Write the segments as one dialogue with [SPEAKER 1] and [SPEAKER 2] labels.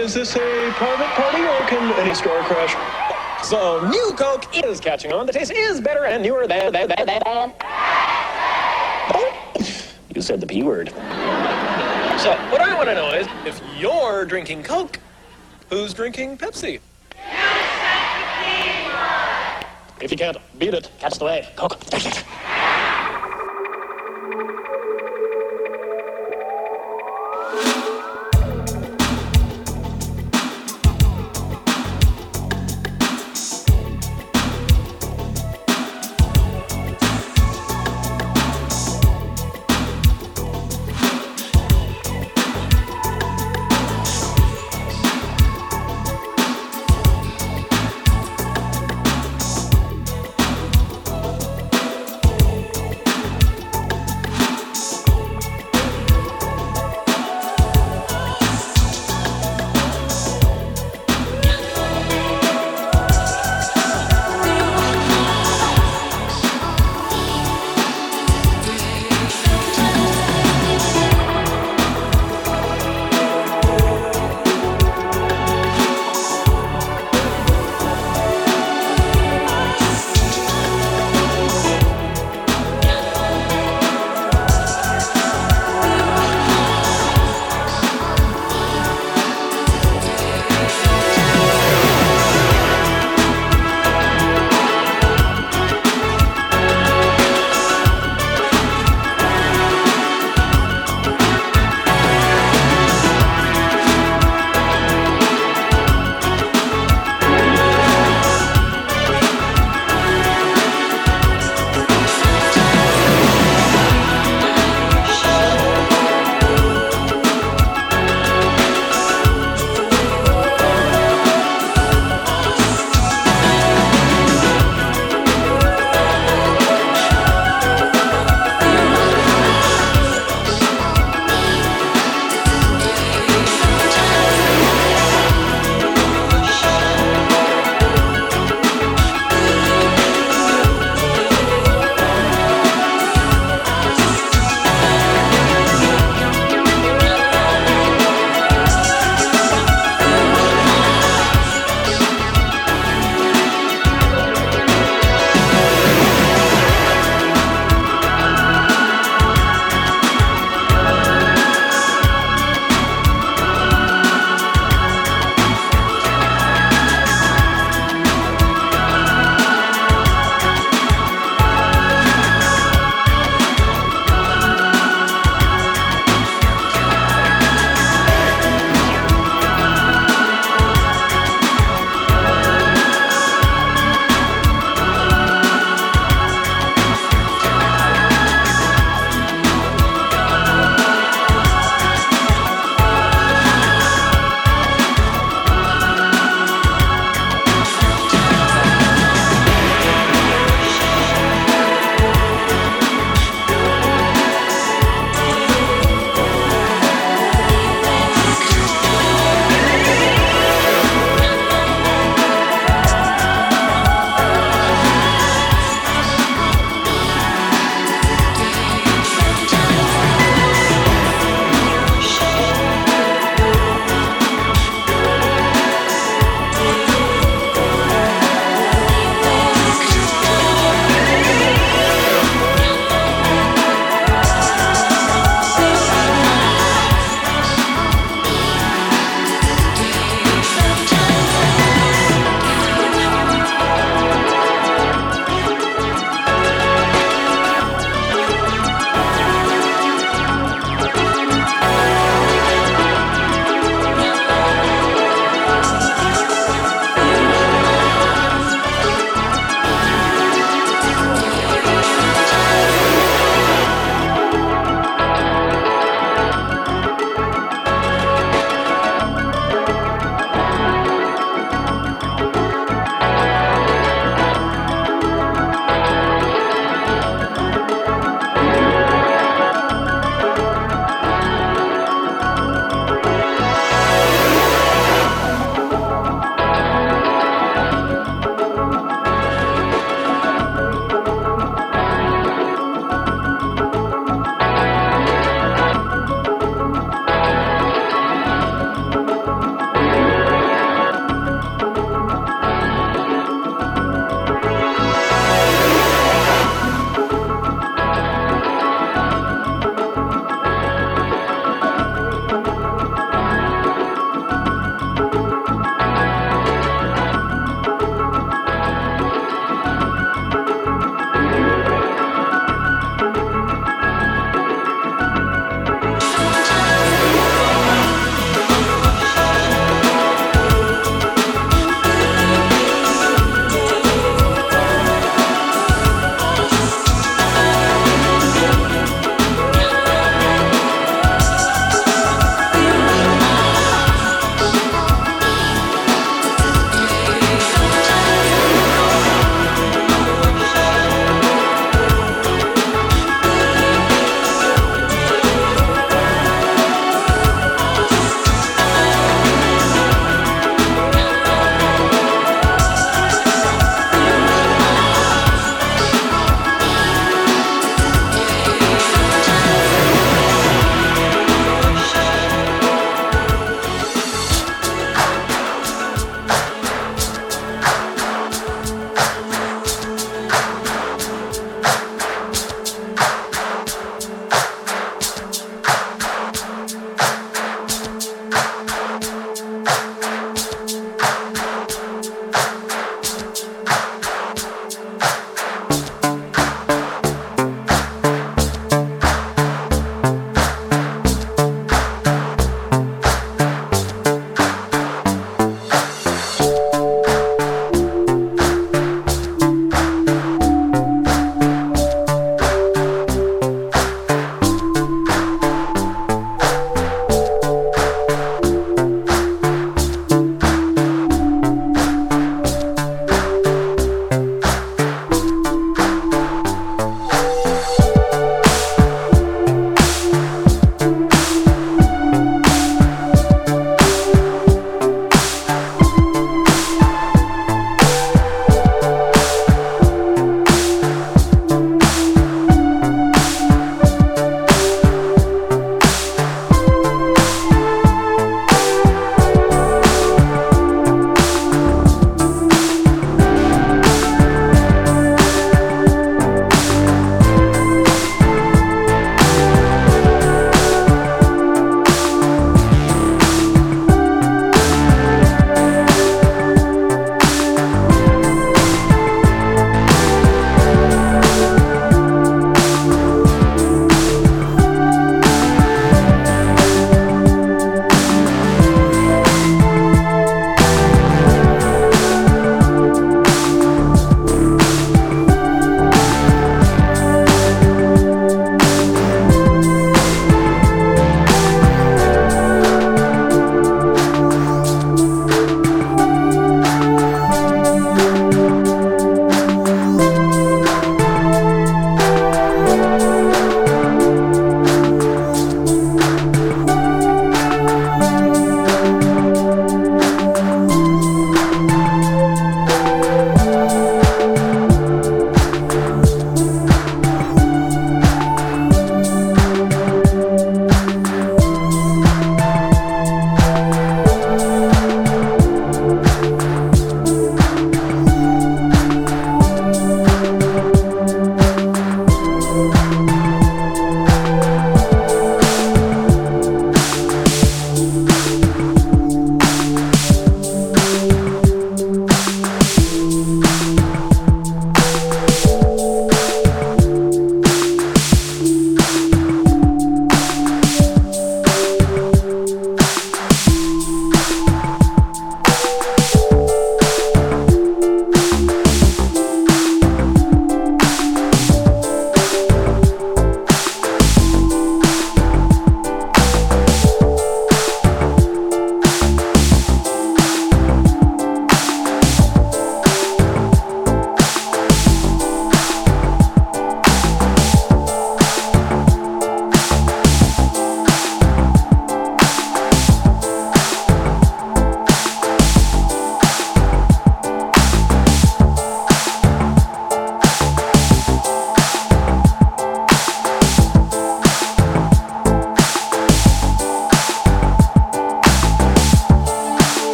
[SPEAKER 1] Is this a private party or can any store crash?
[SPEAKER 2] So new Coke is catching on. The taste is better and newer than than than than. than. Oh, you said the p word. So what I want to know is if you're drinking Coke, who's drinking Pepsi? You said! the P word. If you can't beat it, catch the wave. Coke.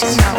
[SPEAKER 3] Passion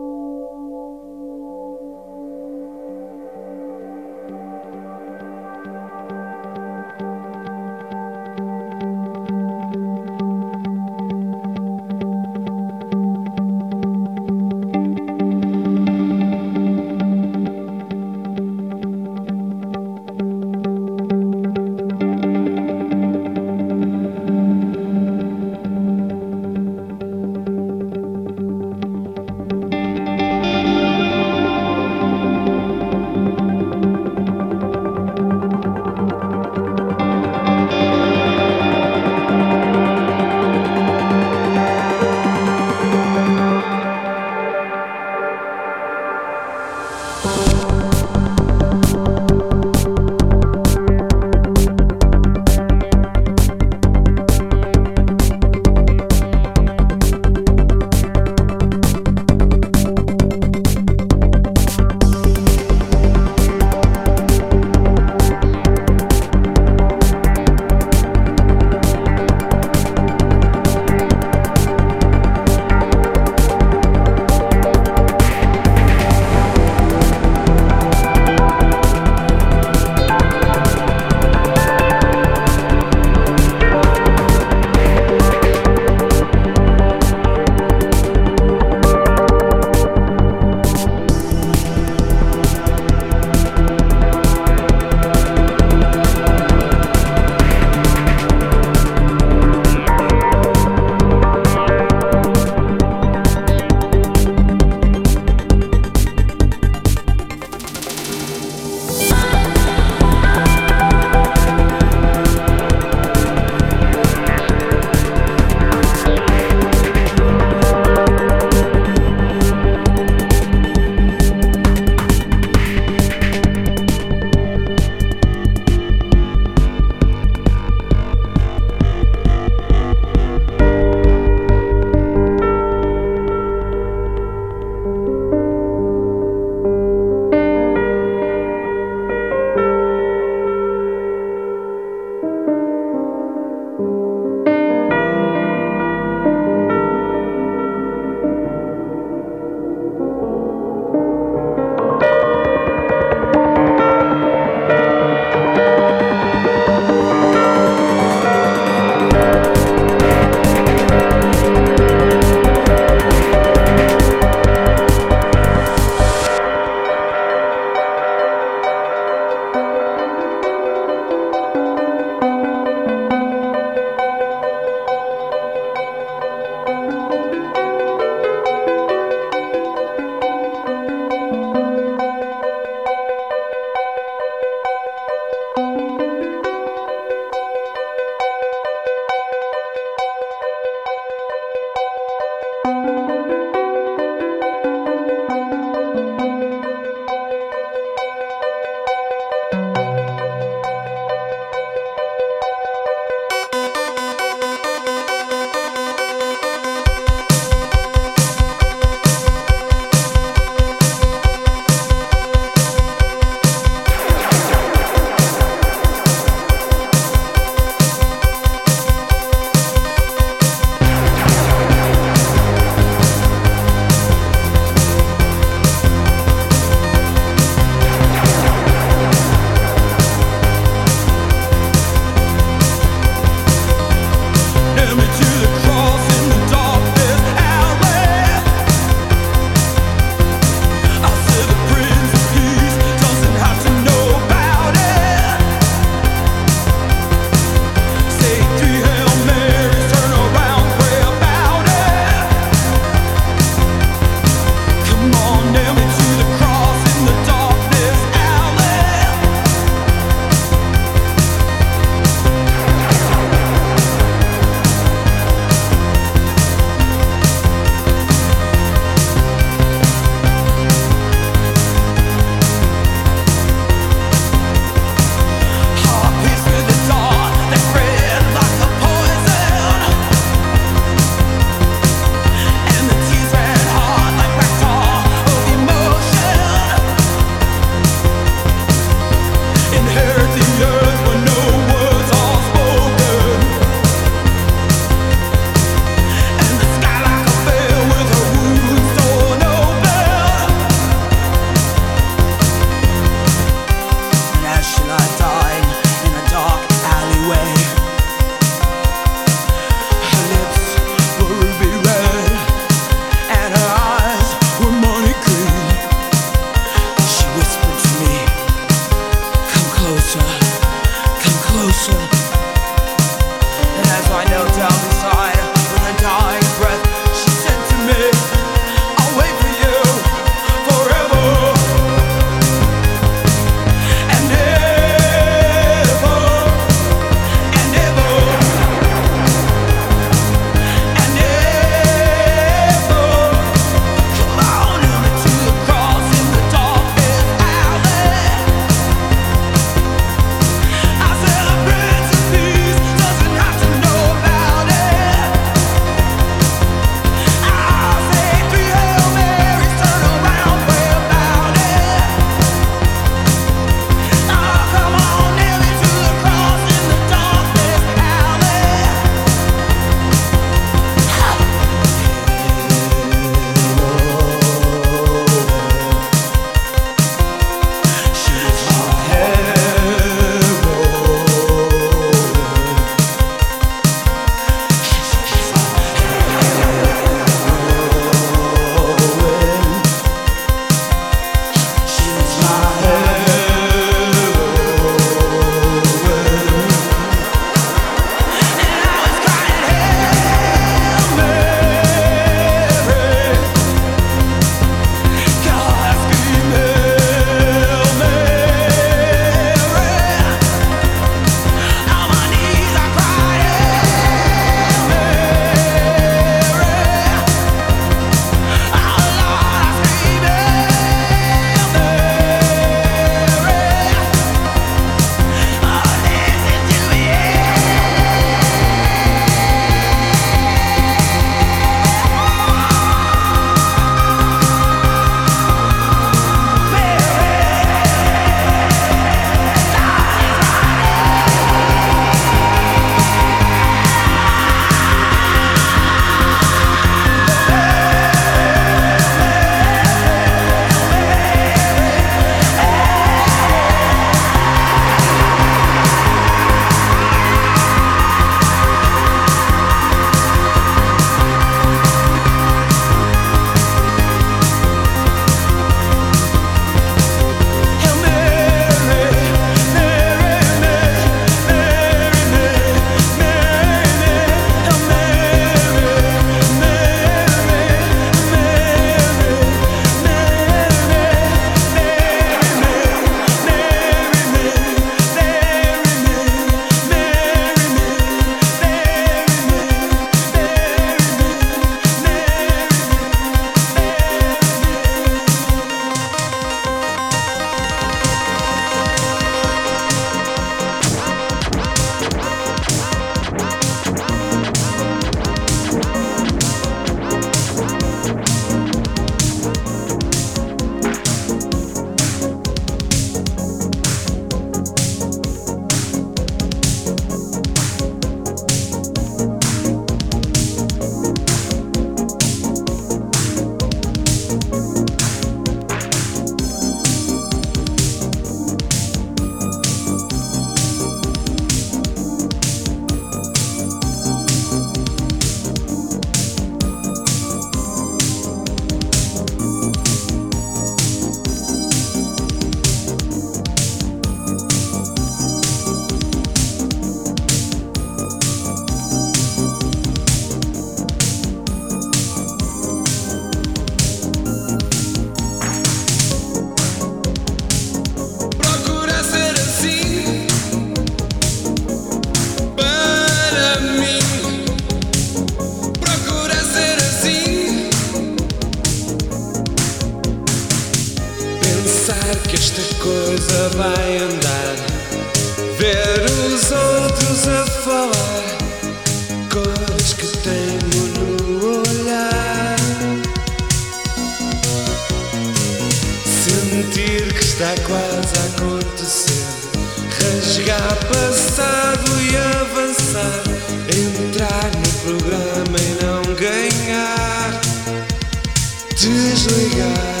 [SPEAKER 3] desligar.